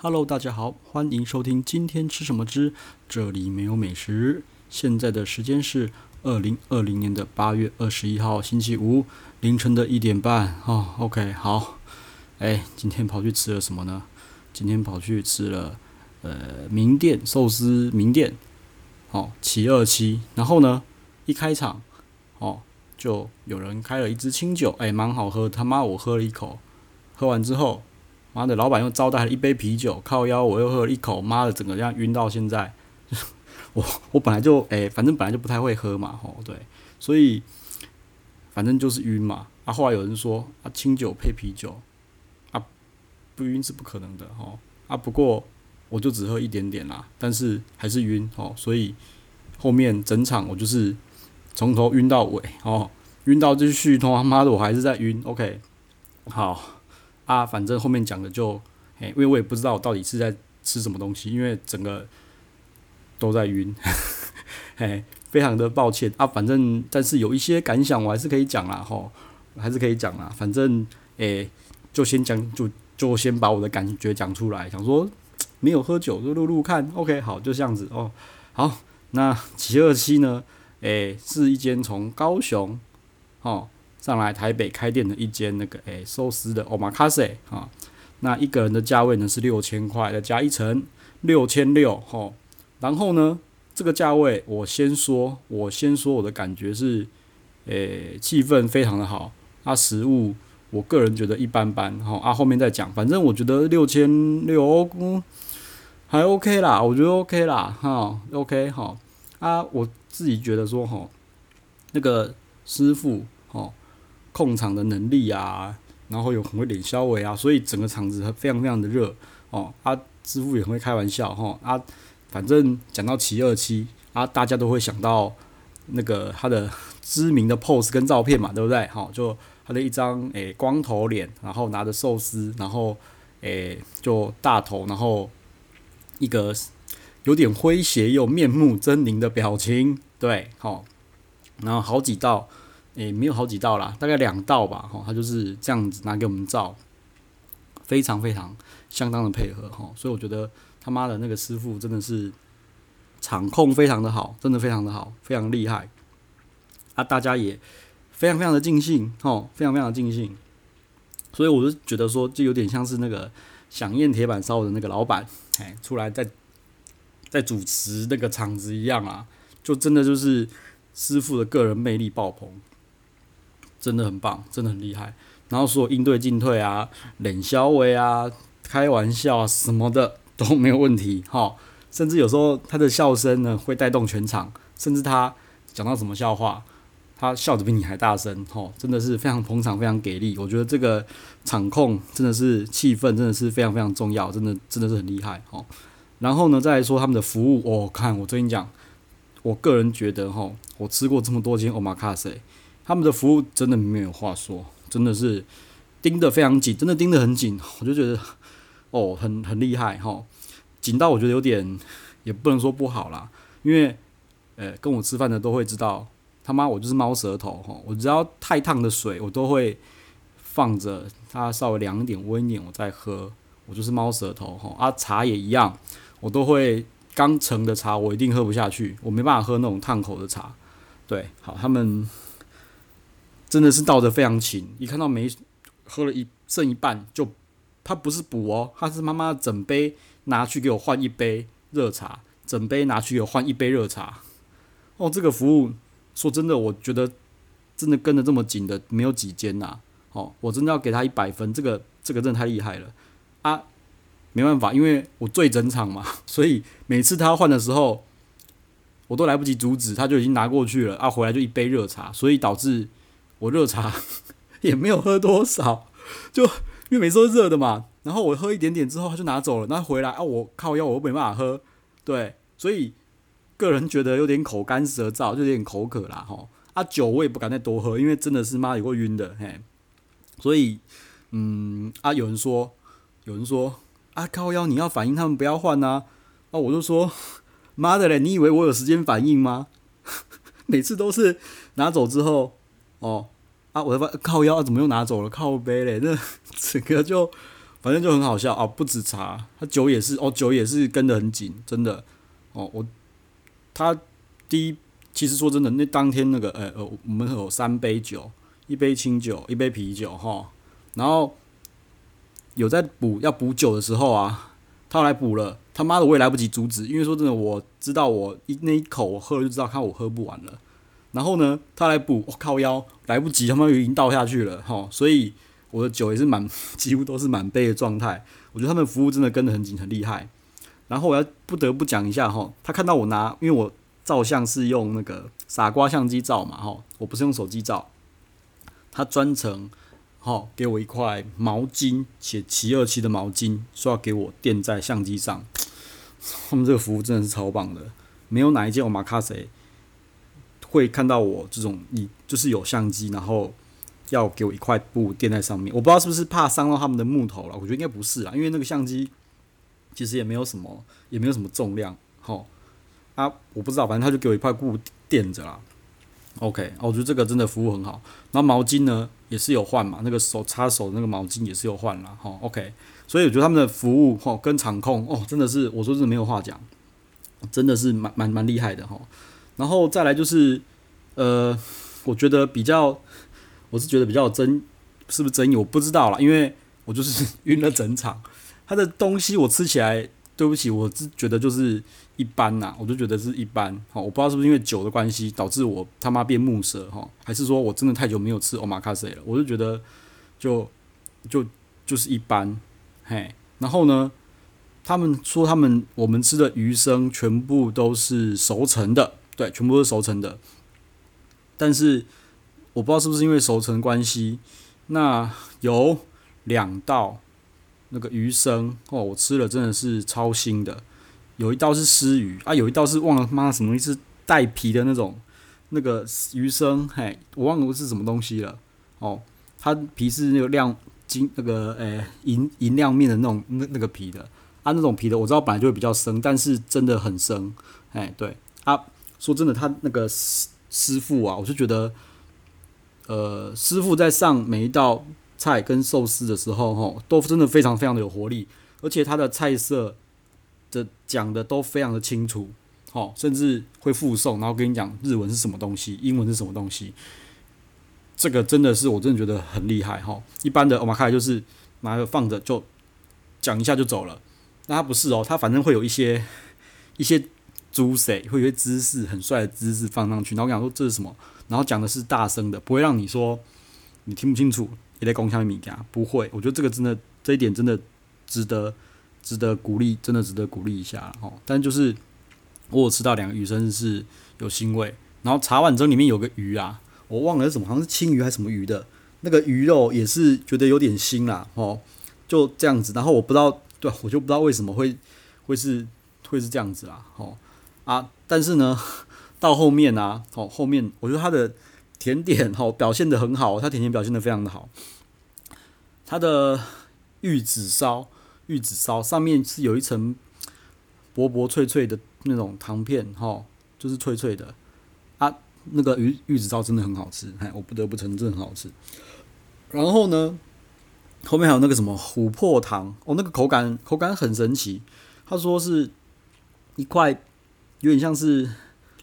Hello，大家好，欢迎收听今天吃什么之这里没有美食。现在的时间是二零二零年的八月二十一号星期五凌晨的一点半。哦，OK，好。哎，今天跑去吃了什么呢？今天跑去吃了呃名店寿司名店，哦，七二七。然后呢，一开场，哦，就有人开了一支清酒，哎，蛮好喝。他妈，我喝了一口，喝完之后。妈的，老板又招待了一杯啤酒，靠腰，我又喝了一口，妈的，整个这样晕到现在。我我本来就诶、反正本来就不太会喝嘛，吼，对，所以反正就是晕嘛。啊，后来有人说啊，清酒配啤酒啊，不晕是不可能的，吼啊。不过我就只喝一点点啦，但是还是晕，吼。所以后面整场我就是从头晕到尾，哦，晕到继续，他妈的我还是在晕。OK，好。啊，反正后面讲的就，哎，因为我也不知道我到底是在吃什么东西，因为整个都在晕，嘿，非常的抱歉啊。反正但是有一些感想我还是可以讲啦，吼，还是可以讲啦。反正，哎，就先讲，就就先把我的感觉讲出来。想说没有喝酒就录录看，OK，好，就这样子哦。好，那七二七呢？哎，是一间从高雄，哦。上来台北开店的一间那个诶寿司的 Omakase 啊，那一个人的价位呢是六千块，再加一层六千六吼。然后呢，这个价位我先说，我先说我的感觉是，诶气氛非常的好，啊食物我个人觉得一般般哈，啊后面再讲，反正我觉得六千六嗯还 OK 啦，我觉得 OK 啦哈 OK 哈啊我自己觉得说哈，那个师傅。控场的能力啊，然后有很会脸消维啊，所以整个场子非常非常的热哦。啊，师傅也很会开玩笑哈啊，反正讲到七二七啊，大家都会想到那个他的知名的 pose 跟照片嘛，对不对？好，就他的一张诶、光头脸，然后拿着寿司，然后诶、就大头，然后一个有点诙谐又面目狰狞的表情，对，好，然后好几道。诶、欸，没有好几道啦，大概两道吧，吼，他就是这样子拿给我们照，非常非常相当的配合，哦，所以我觉得他妈的那个师傅真的是场控非常的好，真的非常的好，非常厉害，啊，大家也非常非常的尽兴，哦，非常非常的尽兴，所以我就觉得说，就有点像是那个想宴铁板烧的那个老板，哎，出来在在主持那个场子一样啊，就真的就是师傅的个人魅力爆棚。真的很棒，真的很厉害。然后所有应对进退啊、冷笑话啊、开玩笑啊什么的都没有问题哈。甚至有时候他的笑声呢会带动全场，甚至他讲到什么笑话，他笑得比你还大声哈。真的是非常捧场，非常给力。我觉得这个场控真的是气氛，真的是非常非常重要，真的真的是很厉害哈。然后呢，再来说他们的服务，我、哦、看我最近讲，我个人觉得哈，我吃过这么多间 Omakase。他们的服务真的没有话说，真的是盯得非常紧，真的盯得很紧，我就觉得哦，很很厉害哈，紧到我觉得有点，也不能说不好啦，因为呃跟我吃饭的都会知道，他妈我就是猫舌头哈，我只要太烫的水我都会放着它稍微凉一点温一点我再喝，我就是猫舌头哈，啊茶也一样，我都会刚盛的茶我一定喝不下去，我没办法喝那种烫口的茶，对，好他们。真的是倒得非常勤，一看到没喝了一剩一半就，他不是补哦，他是妈妈整杯拿去给我换一杯热茶，整杯拿去给我换一杯热茶。哦，这个服务说真的，我觉得真的跟得这么紧的没有几间呐。哦，我真的要给他一百分，这个这个真的太厉害了啊！没办法，因为我最整场嘛，所以每次他换的时候，我都来不及阻止，他就已经拿过去了啊，回来就一杯热茶，所以导致。我热茶也没有喝多少，就因为每次都热的嘛，然后我喝一点点之后他就拿走了，那回来啊，我靠腰我又没办法喝，对，所以个人觉得有点口干舌燥，就有点口渴啦吼。啊酒我也不敢再多喝，因为真的是妈有够晕的嘿，所以嗯啊有人说有人说啊靠腰你要反应他们不要换呐，啊我就说妈的嘞，你以为我有时间反应吗？每次都是拿走之后。哦，啊，我的靠腰怎么又拿走了？靠杯嘞，那 整个就反正就很好笑啊！不止茶，他酒也是哦，酒也是跟得很紧，真的哦。我他第一，其实说真的，那当天那个呃呃，我们有三杯酒，一杯清酒，一杯啤酒哈。然后有在补要补酒的时候啊，他来补了，他妈的我也来不及阻止，因为说真的，我知道我一那一口我喝了就知道，看我喝不完了。然后呢，他来补，我、靠腰来不及，他妈已经倒下去了哈，所以。我的酒也是满，几乎都是满杯的状态。我觉得他们服务真的跟得很紧，很厉害。然后我要不得不讲一下哈，他看到我拿，因为我照相是用那个傻瓜相机照嘛哈，我不是用手机照。他专程哈给我一块毛巾，写七二七的毛巾，说要给我垫在相机上。他们这个服务真的是超棒的，没有哪一间 Omakase 会看到我这种，你就是有相机，然后。要给我一块布垫在上面，我不知道是不是怕伤到他们的木头了，我觉得应该不是啦，因为那个相机其实也没有什么，也没有什么重量，吼啊，我不知道，反正他就给我一块布垫着啦。OK，我觉得这个真的服务很好。然后毛巾呢也是有换嘛，那个手擦手的那个毛巾也是有换啦。吼，OK，所以我觉得他们的服务吼跟场控哦，真的是我说真的没有话讲，真的是蛮蛮蛮厉害的吼。然后再来就是呃，我觉得比较。我是觉得比较有争，是不是争议？我不知道啦，因为我就是 晕了整场。他的东西我吃起来，对不起，我是觉得就是一般呐，我就觉得是一般。好，我不知道是不是因为酒的关系导致我他妈变木舌哈，还是说我真的太久没有吃 omakase 了？我就觉得就就就是一般。嘿，然后呢，他们说他们我们吃的鱼生全部都是熟成的，对，全部都是熟成的，但是。我不知道是不是因为熟成关系，那有两道那个鱼生哦，我吃了真的是超腥的。有一道是湿鱼啊，有一道是忘了妈什么东西是带皮的那种那个鱼生，嘿，我忘了是什么东西了哦。它皮是那个亮金那个诶银银亮面的那种那那个皮的啊，那种皮的我知道本来就会比较生，但是真的很生，哎对啊，说真的，他那个师师傅啊，我就觉得。呃，师傅在上每一道菜跟寿司的时候，吼，都真的非常非常的有活力，而且他的菜色的讲的都非常的清楚，哦，甚至会附送，然后跟你讲日文是什么东西，英文是什么东西，这个真的是我真的觉得很厉害，哈。一般的我们看就是拿着放着就讲一下就走了，那他不是哦，他反正会有一些一些姿势，会有些姿势很帅的姿势放上去，然后我讲说这是什么？然后讲的是大声的，不会让你说你听不清楚。也在共享米家不会，我觉得这个真的这一点真的值得值得鼓励，真的值得鼓励一下哦。但就是我有吃到两个鱼生是有腥味，然后茶碗蒸里面有个鱼啊，我忘了是什么，好像是青鱼还是什么鱼的，那个鱼肉也是觉得有点腥啦哦，就这样子。然后我不知道，对，我就不知道为什么会会是会是这样子啦哦啊，但是呢。到后面啊，哦，后面我觉得他的甜点哦表现的很好，他甜点表现的非常的好。他的玉子烧，玉子烧上面是有一层薄薄脆脆的那种糖片，哈，就是脆脆的啊。那个玉玉子烧真的很好吃，哎，我不得不承认很好吃。然后呢，后面还有那个什么琥珀糖，哦，那个口感口感很神奇。他说是一块有点像是。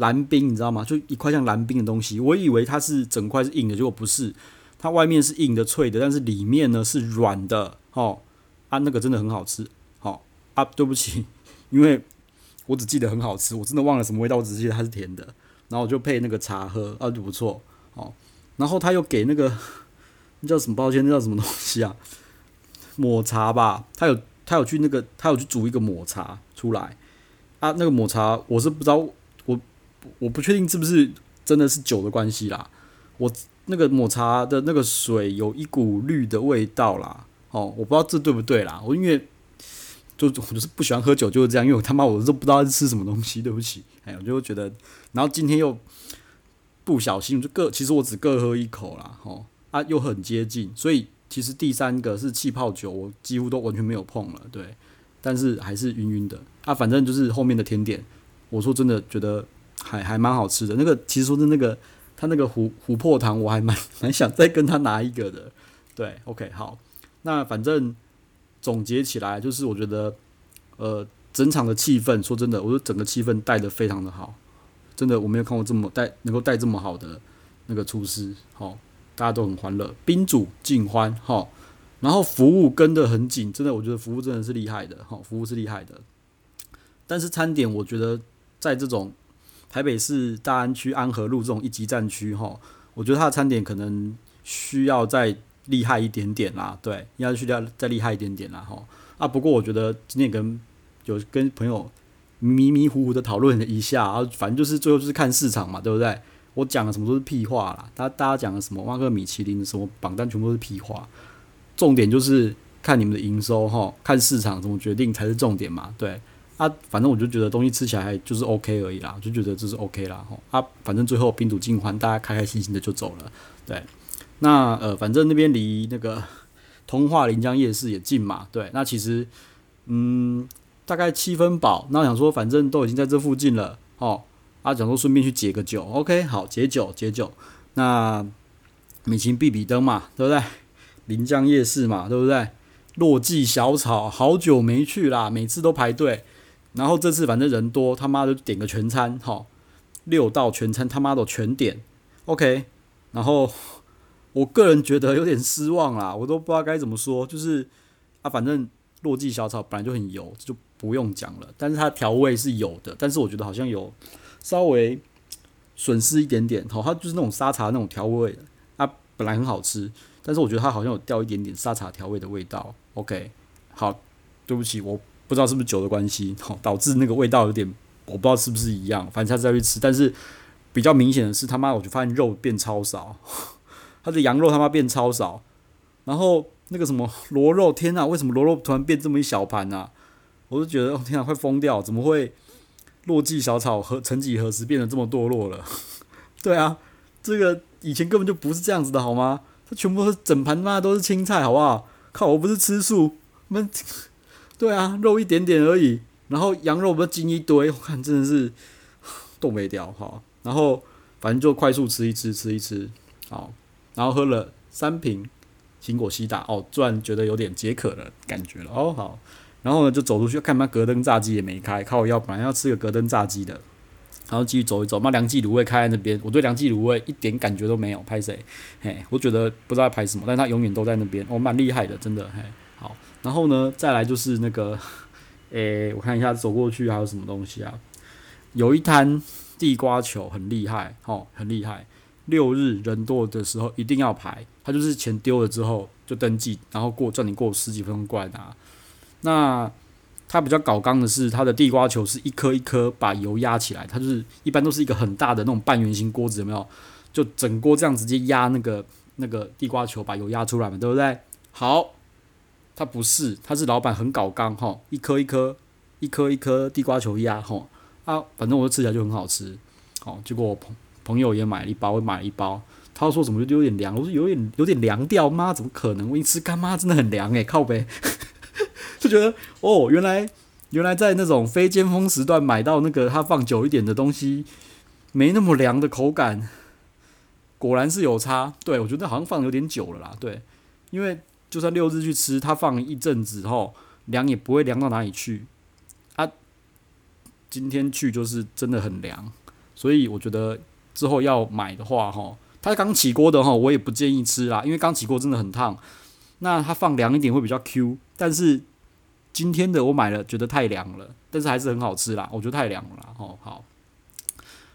蓝冰，你知道吗？就一块像蓝冰的东西，我以为它是整块是硬的，结果不是，它外面是硬的脆的，但是里面呢是软的。哦，啊，那个真的很好吃。好、哦、啊，对不起，因为我只记得很好吃，我真的忘了什么味道，我只记得它是甜的。然后我就配那个茶喝，啊，就不错。哦，然后他又给那个那叫什么？抱歉，那叫什么东西啊？抹茶吧？他有他有去那个他有去煮一个抹茶出来。啊，那个抹茶我是不知道。我我不确定是不是真的是酒的关系啦，我那个抹茶的那个水有一股绿的味道啦，哦，我不知道这对不对啦，我因为就我就是不喜欢喝酒就是这样，因为我他妈我都不知道是吃什么东西，对不起，哎，我就觉得，然后今天又不小心就各，其实我只各喝一口啦，哦，啊又很接近，所以其实第三个是气泡酒，我几乎都完全没有碰了，对，但是还是晕晕的，啊，反正就是后面的甜点，我说真的觉得。还还蛮好吃的，那个其实说的那个他那个琥琥珀糖，我还蛮 蛮想再跟他拿一个的。对，OK，好，那反正总结起来，就是我觉得，呃，整场的气氛，说真的，我觉得整个气氛带的非常的好，真的我没有看过这么带能够带这么好的那个厨师，好，大家都很欢乐，宾主尽欢，好，然后服务跟得很紧，真的，我觉得服务真的是厉害的，哈，服务是厉害的，但是餐点，我觉得在这种台北市大安区安和路这种一级战区，哈，我觉得它的餐点可能需要再厉害一点点啦，对，应该需要再厉害一点点啦，哈啊。不过我觉得今天跟有跟朋友迷迷糊糊的讨论了一下，啊，反正就是最后就是看市场嘛，对不对？我讲的什么都是屁话啦，他大家讲的什么万个米其林什么榜单全部都是屁话，重点就是看你们的营收哈，看市场怎么决定才是重点嘛，对啊。反正我就觉得东西吃起来还就是 OK 而已啦，就觉得这是 OK 啦，哈啊。反正最后宾主尽欢，大家开开心心的就走了，对。那呃，反正那边离那个通化临江夜市也近嘛，对。那其实，嗯，大概七分饱。那我想说，反正都已经在这附近了，哦，啊，想说顺便去解个酒，OK，好，解酒解酒。那米其必比登嘛，对不对？临江夜市嘛，对不对？落记小炒，好久没去啦，每次都排队。然后这次反正人多，他妈的点个全餐，哈，六道全餐他妈的全点，OK，然后。我个人觉得有点失望啦，我都不知道该怎么说。就是啊，反正落记小炒本来就很油，就不用讲了。但是它调味是有的，但是我觉得好像有稍微损失一点点。好，它就是那种沙茶那种调味的，它本来很好吃，但是我觉得它好像有掉一点点沙茶调味的味道。OK，好，对不起，我不知道是不是酒的关系，导致那个味道有点，我不知道是不是一样。反正下次再去吃，但是比较明显的是，他妈我就发现肉变超少。它的羊肉他妈变超少，然后那个什么螺肉，天呐，为什么螺肉突然变这么一小盘啊？我就觉得，哦天啊，快疯掉！怎么会落寂小草和曾几何时变得这么堕落了？对啊，这个以前根本就不是这样子的，好吗？他全部是整盘嘛，都是青菜，好不好？靠，我不是吃素，们对啊，肉一点点而已，然后羊肉不是筋一堆，我看真的是 冻没掉哈。然后反正就快速吃一吃，吃一吃，好。然后喝了三瓶苹果西打，哦，突然觉得有点解渴的感觉了。哦，好，然后呢就走出去看，妈格登炸鸡也没开，靠我要本来要吃个格登炸鸡的，然后继续走一走，嘛梁记卤味开在那边，我对梁记卤味一点感觉都没有，拍谁？嘿，我觉得不知道拍什么，但他永远都在那边，哦，蛮厉害的，真的，嘿，好，然后呢再来就是那个，诶，我看一下走过去还有什么东西啊？有一摊地瓜球很厉害，哦，很厉害。六日人多的时候一定要排，他就是钱丢了之后就登记，然后过叫你过十几分钟过来拿。那他比较搞刚的是，他的地瓜球是一颗一颗把油压起来，他就是一般都是一个很大的那种半圆形锅子，有没有？就整锅这样直接压那个那个地瓜球，把油压出来嘛，对不对？好，他不是，他是老板很搞刚哈，一颗一颗一颗一颗地瓜球压哈啊，反正我就吃起来就很好吃，哦，结果我朋。朋友也买了一包，我买了一包。他说怎么就有点凉？我说有点有点凉掉吗？怎么可能？我一吃干妈真的很凉诶、靠北，就觉得哦，原来原来在那种非尖峰时段买到那个它放久一点的东西，没那么凉的口感，果然是有差。对，我觉得好像放有点久了啦。对，因为就算六日去吃，它放一阵子后凉也不会凉到哪里去。啊，今天去就是真的很凉，所以我觉得。之后要买的话，哈，它刚起锅的哈，我也不建议吃啦，因为刚起锅真的很烫。那它放凉一点会比较 Q，但是今天的我买了，觉得太凉了，但是还是很好吃啦，我觉得太凉了啦，吼好。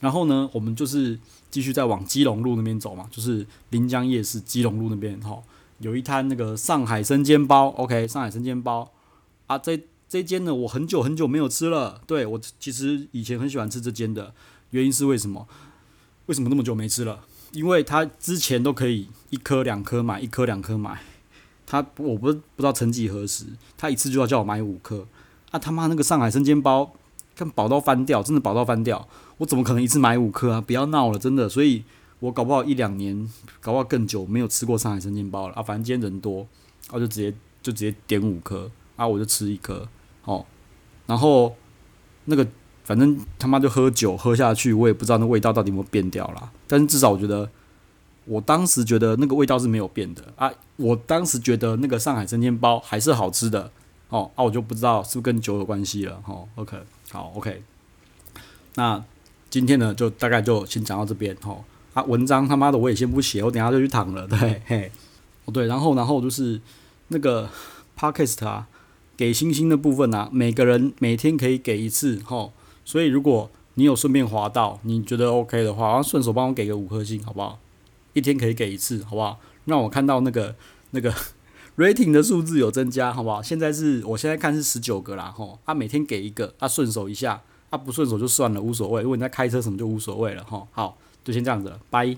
然后呢，我们就是继续再往基隆路那边走嘛，就是临江夜市基隆路那边，哈，有一摊那个上海生煎包，OK，上海生煎包啊，这这间呢，我很久很久没有吃了，对，我其实以前很喜欢吃这间的，原因是为什么？为什么那么久没吃了？因为他之前都可以一颗两颗买，一颗两颗买。他我不不知道曾几何时，他一次就要叫我买五颗。啊他妈那个上海生煎包，看饱到翻掉，真的饱到翻掉。我怎么可能一次买五颗啊？不要闹了，真的。所以我搞不好一两年，搞不好更久没有吃过上海生煎包了啊。反正今天人多，我就直接就直接点五颗啊，我就吃一颗哦。然后那个。反正他妈就喝酒喝下去，我也不知道那味道到底有没有变掉啦。但是至少我觉得，我当时觉得那个味道是没有变的啊。我当时觉得那个上海生煎包还是好吃的哦，啊，我就不知道是不是跟酒有关系了哦。OK，好，OK，那今天呢就大概就先讲到这边哦。啊，文章他妈的我也先不写，我等下就去躺了。对，嘿，哦对，然后然后就是那个 Podcast 啊，给星星的部分啊，每个人每天可以给一次哦。所以如果你有顺便滑到，你觉得 OK 的话，然后顺手帮我给个五颗星，好不好？一天可以给一次，好不好？让我看到那个 那个 rating 的数字有增加，好不好？现在是我现在看是十九个啦，吼，他，每天给一个，他，顺手一下，他，不顺手就算了，无所谓。如果你在开车什么就无所谓了，吼，好。就先这样子了，拜。